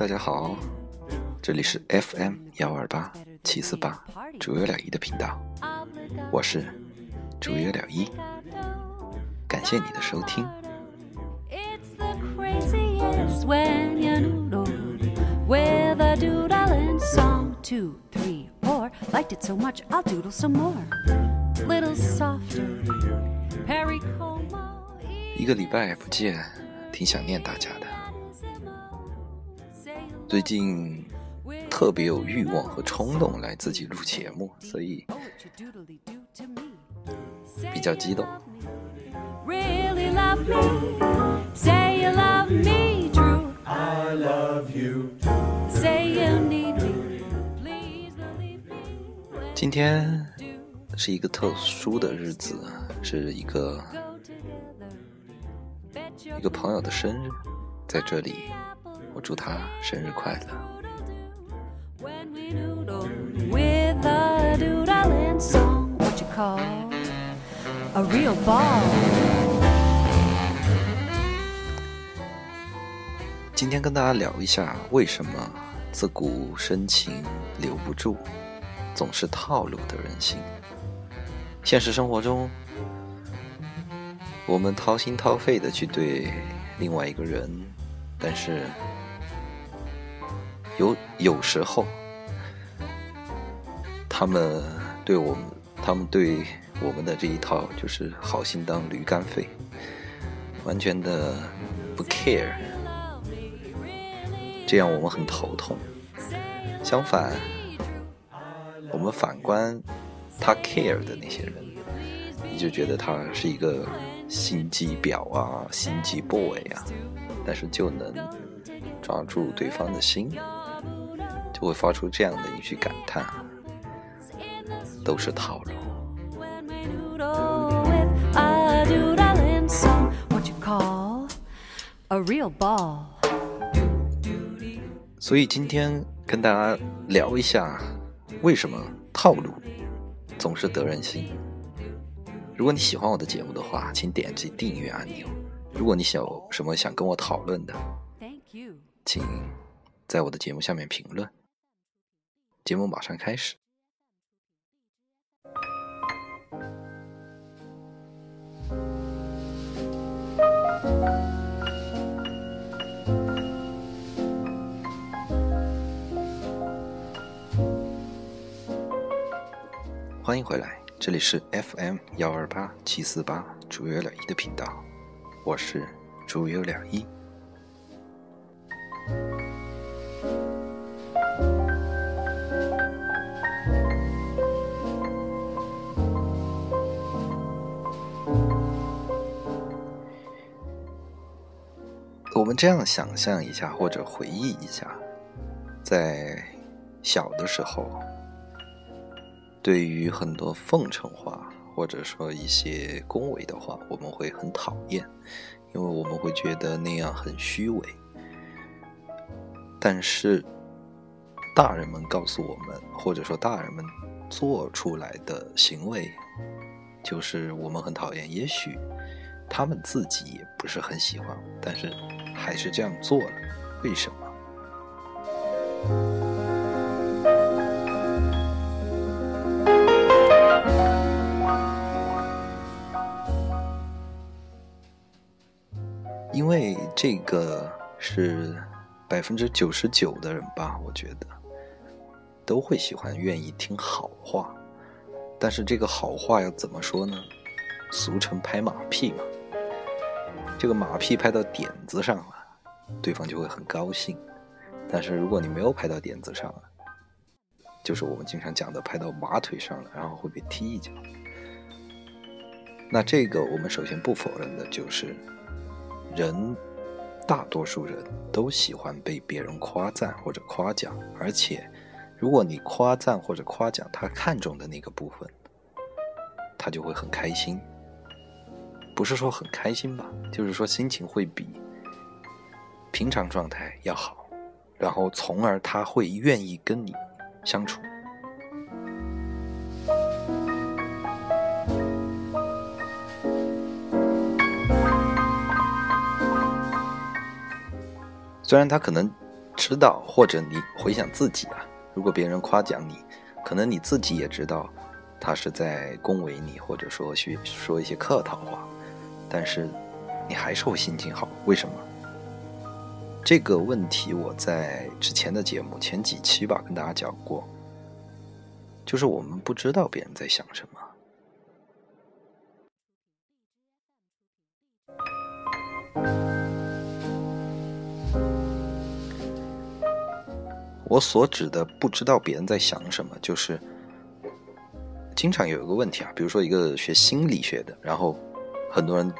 大家好，这里是 FM 幺二八七四八主有了一的频道，我是主有了一，感谢你的收听。一个礼拜不见，挺想念大家的。最近特别有欲望和冲动来自己录节目，所以比较激动。今天是一个特殊的日子，是一个一个朋友的生日，在这里，我祝他生日快乐。今天跟大家聊一下，为什么自古深情留不住。总是套路的人心。现实生活中，我们掏心掏肺的去对另外一个人，但是有有时候，他们对我们，他们对我们的这一套就是好心当驴肝肺，完全的不 care，这样我们很头痛。相反。我们反观他 care 的那些人，你就觉得他是一个心机婊啊，心机 boy 啊，但是就能抓住对方的心，就会发出这样的一句感叹：都是套路。所以今天跟大家聊一下。为什么套路总是得人心？如果你喜欢我的节目的话，请点击订阅按钮。如果你有什么想跟我讨论的，请在我的节目下面评论。节目马上开始。欢迎回来，这里是 FM 幺二八七四八主有了一的频道，我是主有了一。我们这样想象一下，或者回忆一下，在小的时候。对于很多奉承话，或者说一些恭维的话，我们会很讨厌，因为我们会觉得那样很虚伪。但是，大人们告诉我们，或者说大人们做出来的行为，就是我们很讨厌。也许他们自己也不是很喜欢，但是还是这样做了。为什么？因为这个是百分之九十九的人吧，我觉得都会喜欢、愿意听好话。但是这个好话要怎么说呢？俗称拍马屁嘛。这个马屁拍到点子上了，对方就会很高兴。但是如果你没有拍到点子上了，就是我们经常讲的拍到马腿上了，然后会被踢一脚。那这个我们首先不否认的就是。人，大多数人都喜欢被别人夸赞或者夸奖，而且，如果你夸赞或者夸奖他看中的那个部分，他就会很开心。不是说很开心吧，就是说心情会比平常状态要好，然后从而他会愿意跟你相处。虽然他可能知道，或者你回想自己啊，如果别人夸奖你，可能你自己也知道他是在恭维你，或者说去说一些客套话，但是你还是会心情好。为什么？这个问题我在之前的节目前几期吧跟大家讲过，就是我们不知道别人在想什么。我所指的不知道别人在想什么，就是经常有一个问题啊，比如说一个学心理学的，然后很多人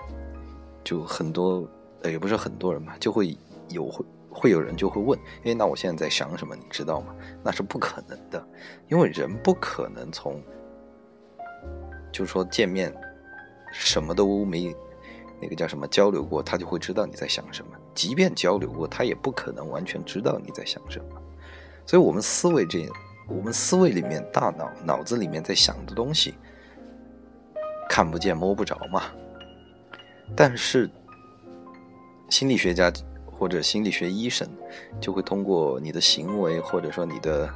就很多，也不是很多人吧，就会有会会有人就会问，哎，那我现在在想什么？你知道吗？那是不可能的，因为人不可能从就是说见面什么都没那个叫什么交流过，他就会知道你在想什么。即便交流过，他也不可能完全知道你在想什么。所以，我们思维这，我们思维里面，大脑脑子里面在想的东西，看不见摸不着嘛。但是，心理学家或者心理学医生就会通过你的行为或者说你的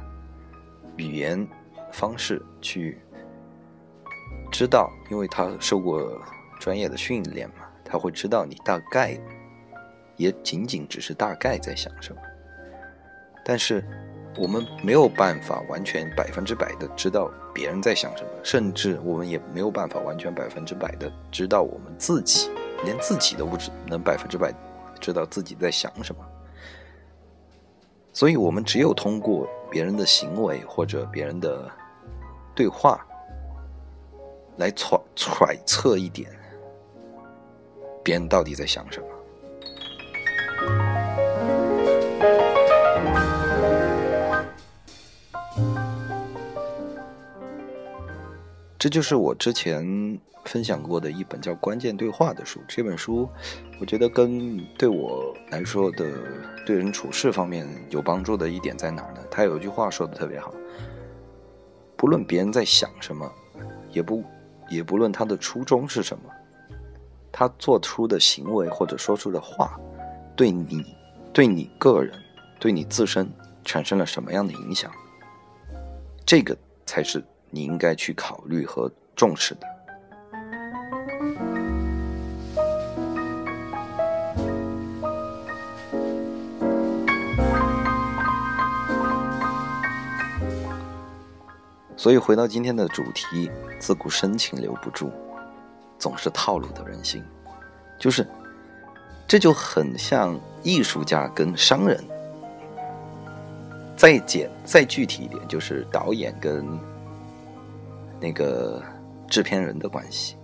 语言方式去知道，因为他受过专业的训练嘛，他会知道你大概，也仅仅只是大概在想什么。但是。我们没有办法完全百分之百的知道别人在想什么，甚至我们也没有办法完全百分之百的知道我们自己，连自己都不知能百分之百知道自己在想什么。所以，我们只有通过别人的行为或者别人的对话，来揣揣测一点别人到底在想什么。这就是我之前分享过的一本叫《关键对话》的书。这本书，我觉得跟对我来说的对人处事方面有帮助的一点在哪儿呢？他有一句话说的特别好：不论别人在想什么，也不也不论他的初衷是什么，他做出的行为或者说出的话，对你、对你个人、对你自身产生了什么样的影响，这个才是。你应该去考虑和重视的。所以回到今天的主题，自古深情留不住，总是套路的人心，就是这就很像艺术家跟商人。再简再具体一点，就是导演跟。那个制片人的关系，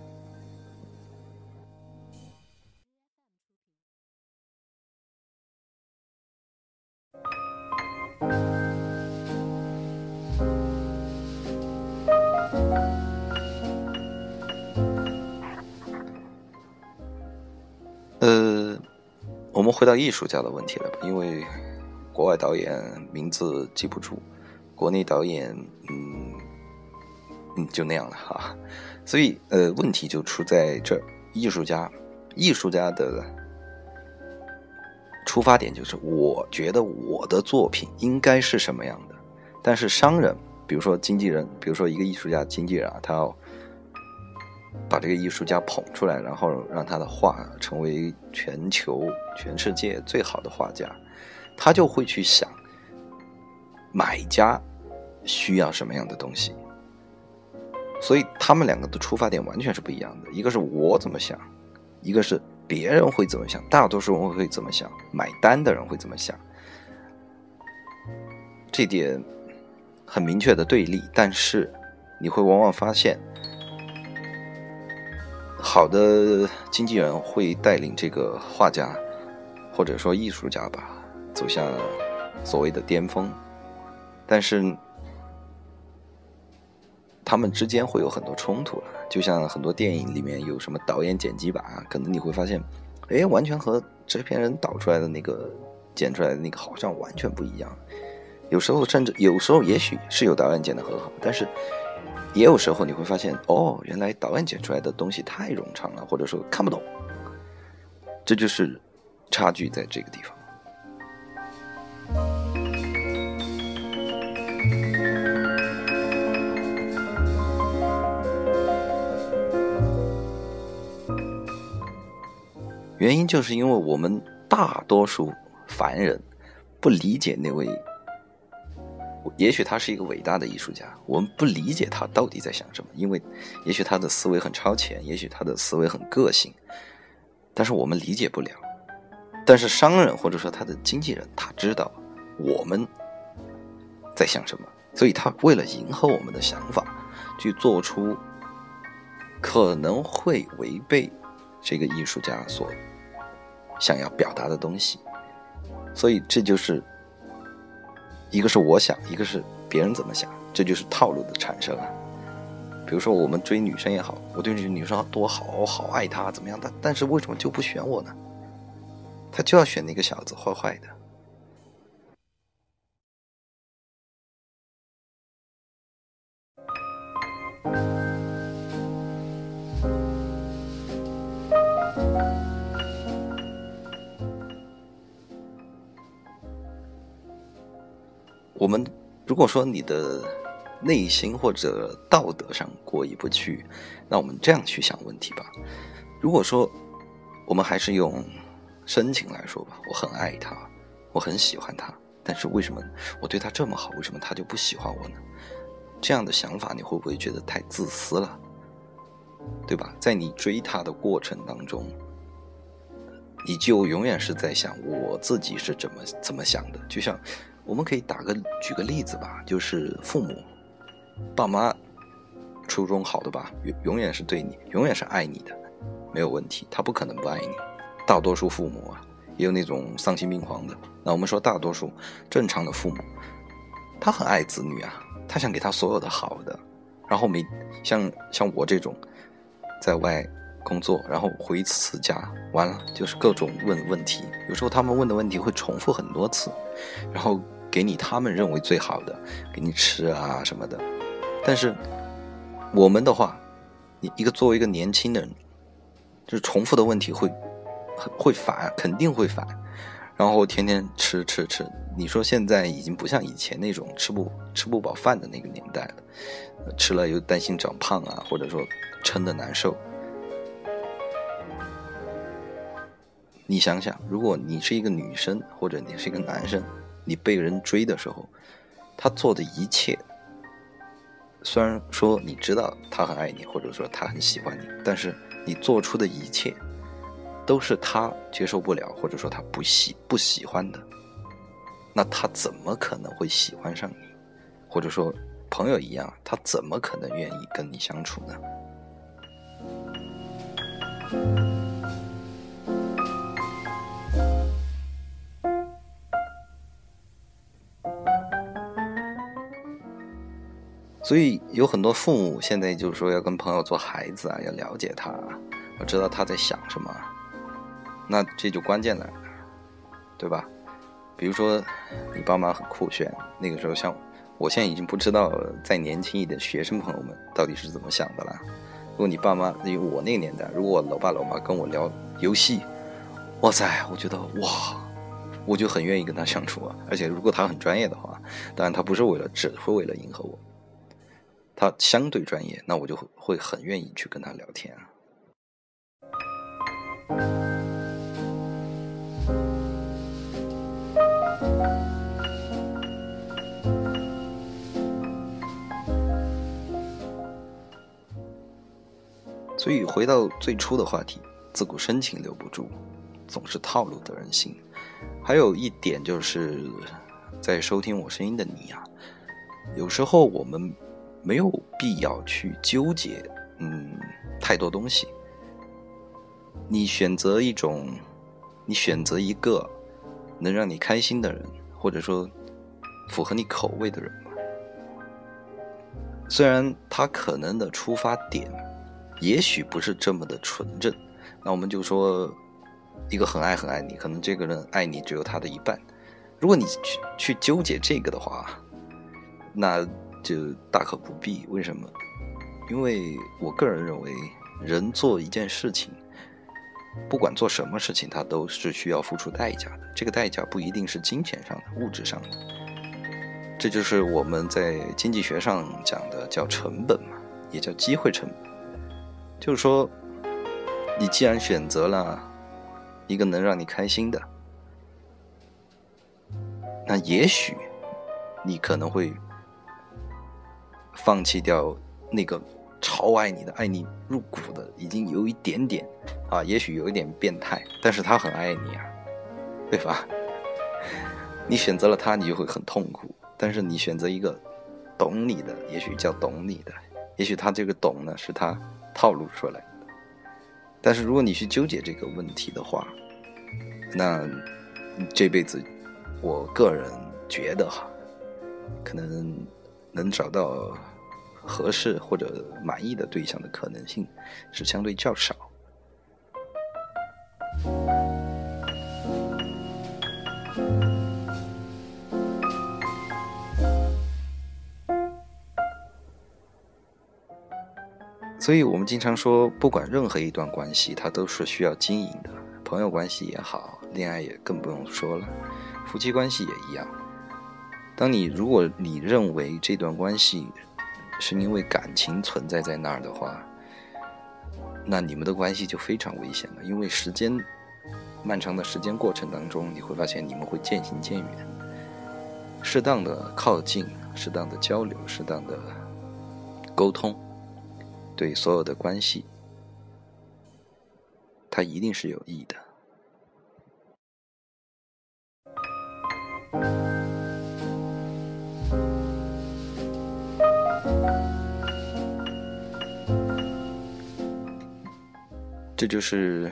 呃，我们回到艺术家的问题了吧？因为国外导演名字记不住，国内导演，嗯。嗯，就那样了哈，所以呃，问题就出在这艺术家，艺术家的出发点就是，我觉得我的作品应该是什么样的。但是商人，比如说经纪人，比如说一个艺术家经纪人啊，他要把这个艺术家捧出来，然后让他的画成为全球、全世界最好的画家，他就会去想买家需要什么样的东西。所以他们两个的出发点完全是不一样的，一个是我怎么想，一个是别人会怎么想，大多数人会怎么想，买单的人会怎么想，这点很明确的对立。但是你会往往发现，好的经纪人会带领这个画家或者说艺术家吧走向所谓的巅峰，但是。他们之间会有很多冲突了，就像很多电影里面有什么导演剪辑版啊，可能你会发现，哎，完全和制片人导出来的那个剪出来的那个好像完全不一样。有时候甚至有时候也许是有导演剪的很好，但是也有时候你会发现，哦，原来导演剪出来的东西太冗长了，或者说看不懂。这就是差距在这个地方。原因就是因为我们大多数凡人不理解那位，也许他是一个伟大的艺术家，我们不理解他到底在想什么，因为也许他的思维很超前，也许他的思维很个性，但是我们理解不了。但是商人或者说他的经纪人，他知道我们在想什么，所以他为了迎合我们的想法，去做出可能会违背这个艺术家所想要表达的东西。所以这就是一个是我想，一个是别人怎么想，这就是套路的产生啊。比如说我们追女生也好，我对这个女生多好，我好爱她，怎么样？但但是为什么就不选我呢？他就要选那个小子，坏坏的。如果说你的内心或者道德上过意不去，那我们这样去想问题吧。如果说我们还是用。深情来说吧，我很爱他，我很喜欢他，但是为什么我对他这么好，为什么他就不喜欢我呢？这样的想法你会不会觉得太自私了？对吧？在你追他的过程当中，你就永远是在想我自己是怎么怎么想的。就像我们可以打个举个例子吧，就是父母、爸妈初衷好的吧，永永远是对你，永远是爱你的，没有问题，他不可能不爱你。大多数父母啊，也有那种丧心病狂的。那我们说大多数正常的父母，他很爱子女啊，他想给他所有的好的。然后没像像我这种在外工作，然后回一次家，完了就是各种问问题。有时候他们问的问题会重复很多次，然后给你他们认为最好的，给你吃啊什么的。但是我们的话，你一个作为一个年轻人，就是重复的问题会。会烦，肯定会烦，然后天天吃吃吃。你说现在已经不像以前那种吃不吃不饱饭的那个年代了，吃了又担心长胖啊，或者说撑的难受。你想想，如果你是一个女生，或者你是一个男生，你被人追的时候，他做的一切，虽然说你知道他很爱你，或者说他很喜欢你，但是你做出的一切。都是他接受不了，或者说他不喜不喜欢的，那他怎么可能会喜欢上你？或者说朋友一样，他怎么可能愿意跟你相处呢？所以有很多父母现在就是说要跟朋友做孩子啊，要了解他，要知道他在想什么。那这就关键了，对吧？比如说，你爸妈很酷炫，那个时候像我现在已经不知道再年轻一点学生朋友们到底是怎么想的了。如果你爸妈，因为我那个年代，如果老爸老妈跟我聊游戏，哇塞，我觉得哇，我就很愿意跟他相处啊。而且如果他很专业的话，当然他不是为了只会为了迎合我，他相对专业，那我就会很愿意去跟他聊天啊。所以回到最初的话题，自古深情留不住，总是套路得人心。还有一点就是，在收听我声音的你啊，有时候我们没有必要去纠结，嗯，太多东西。你选择一种，你选择一个能让你开心的人，或者说符合你口味的人吧。虽然他可能的出发点。也许不是这么的纯正，那我们就说，一个很爱很爱你，可能这个人爱你只有他的一半。如果你去去纠结这个的话，那就大可不必。为什么？因为我个人认为，人做一件事情，不管做什么事情，他都是需要付出代价的。这个代价不一定是金钱上的、物质上的，这就是我们在经济学上讲的叫成本嘛，也叫机会成本。就是说，你既然选择了一个能让你开心的，那也许你可能会放弃掉那个超爱你的、爱你入骨的，已经有一点点啊，也许有一点变态，但是他很爱你啊，对吧？你选择了他，你就会很痛苦；但是你选择一个懂你的，也许叫懂你的，也许他这个懂呢，是他套路出来的。但是如果你去纠结这个问题的话，那这辈子，我个人觉得哈，可能能找到合适或者满意的对象的可能性是相对较少。所以我们经常说，不管任何一段关系，它都是需要经营的。朋友关系也好，恋爱也更不用说了，夫妻关系也一样。当你如果你认为这段关系是因为感情存在在那儿的话，那你们的关系就非常危险了。因为时间漫长的时间过程当中，你会发现你们会渐行渐远。适当的靠近，适当的交流，适当的沟通。对所有的关系，它一定是有益的。这就是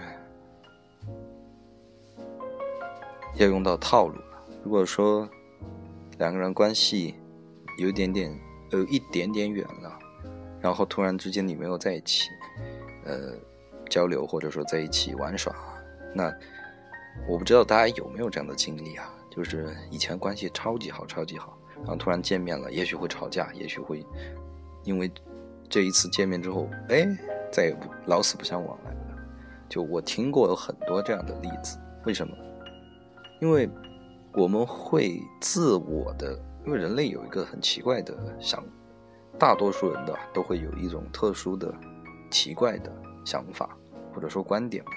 要用到套路了。如果说两个人关系有一点点，有一点点远了。然后突然之间你没有在一起，呃，交流或者说在一起玩耍，那我不知道大家有没有这样的经历啊？就是以前关系超级好，超级好，然后突然见面了，也许会吵架，也许会因为这一次见面之后，哎，再也不老死不相往来。就我听过有很多这样的例子，为什么？因为我们会自我的，因为人类有一个很奇怪的想。大多数人的都会有一种特殊的、奇怪的想法，或者说观点吧。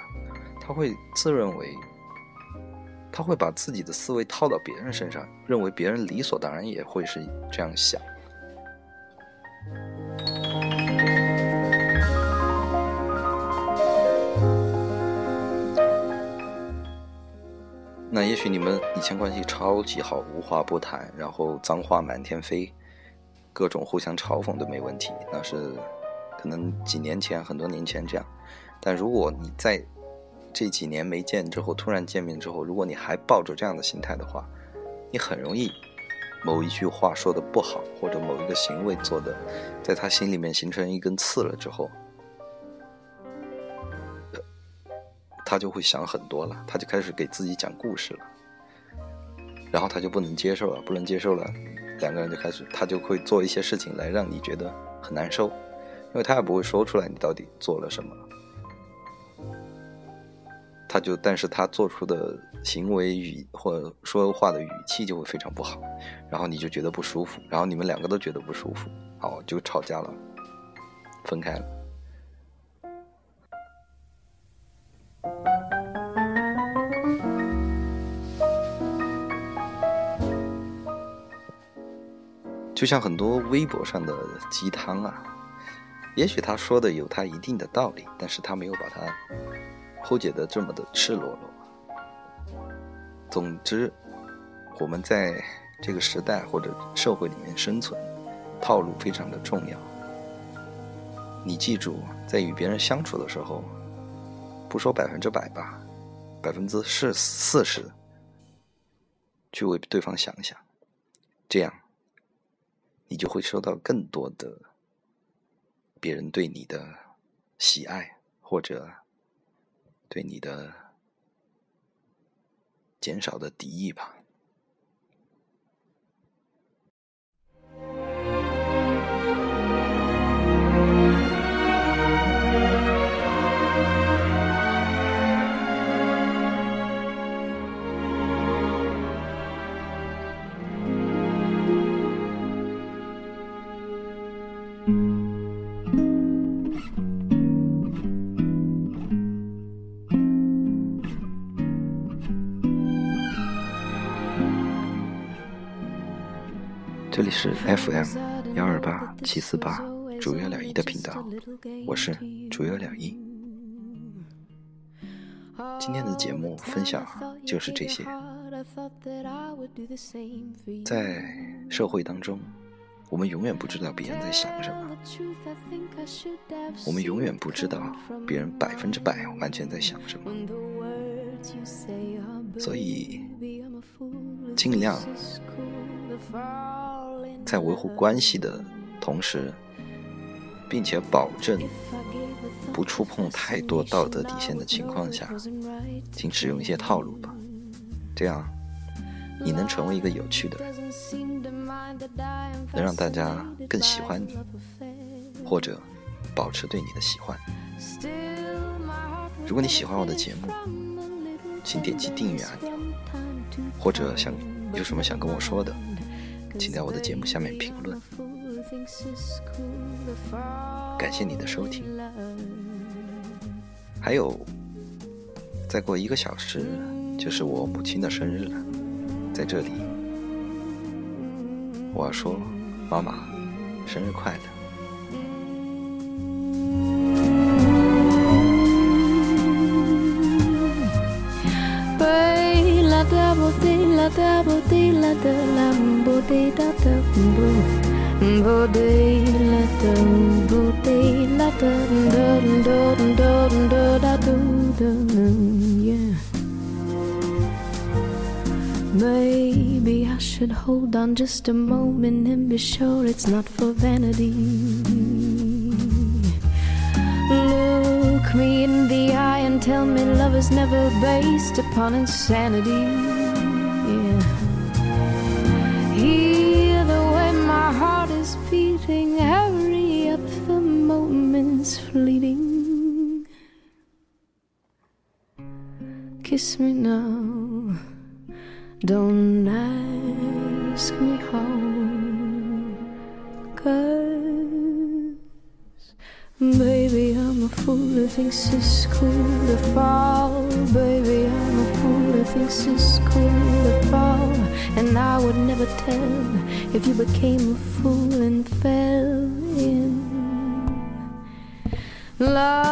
他会自认为，他会把自己的思维套到别人身上，认为别人理所当然也会是这样想。那也许你们以前关系超级好，无话不谈，然后脏话满天飞。各种互相嘲讽都没问题，那是可能几年前、很多年前这样。但如果你在这几年没见之后，突然见面之后，如果你还抱着这样的心态的话，你很容易某一句话说的不好，或者某一个行为做的，在他心里面形成一根刺了之后，他就会想很多了，他就开始给自己讲故事了，然后他就不能接受了，不能接受了。两个人就开始，他就会做一些事情来让你觉得很难受，因为他也不会说出来你到底做了什么，他就，但是他做出的行为语或说话的语气就会非常不好，然后你就觉得不舒服，然后你们两个都觉得不舒服，好就吵架了，分开了。就像很多微博上的鸡汤啊，也许他说的有他一定的道理，但是他没有把它剖解的这么的赤裸裸。总之，我们在这个时代或者社会里面生存，套路非常的重要。你记住，在与别人相处的时候，不说百分之百吧，百分之四四十，去为对方想想，这样。你就会收到更多的别人对你的喜爱，或者对你的减少的敌意吧。这里是 FM 幺二八七四八主月两一的频道，我是主月两一。今天的节目分享就是这些。在社会当中，我们永远不知道别人在想什么，我们永远不知道别人百分之百完全在想什么，所以尽量。在维护关系的同时，并且保证不触碰太多道德底线的情况下，请使用一些套路吧。这样，你能成为一个有趣的人，能让大家更喜欢你，或者保持对你的喜欢。如果你喜欢我的节目，请点击订阅按钮，或者想有什么想跟我说的。请在我的节目下面评论。感谢你的收听。还有，再过一个小时就是我母亲的生日了，在这里，我要说，妈妈，生日快乐。La da bo la da la bo da da bo bo la da bo la da da da da da da da da Maybe I should hold on just a moment and be sure it's not for vanity. Look me in the eye and tell me love is never based upon insanity. Moment's fleeting. Kiss me now, don't ask me how. Cause, baby, I'm a fool who thinks it's cool to fall. Baby, I'm a fool who thinks it's cool to fall. And I would never tell if you became a fool and love.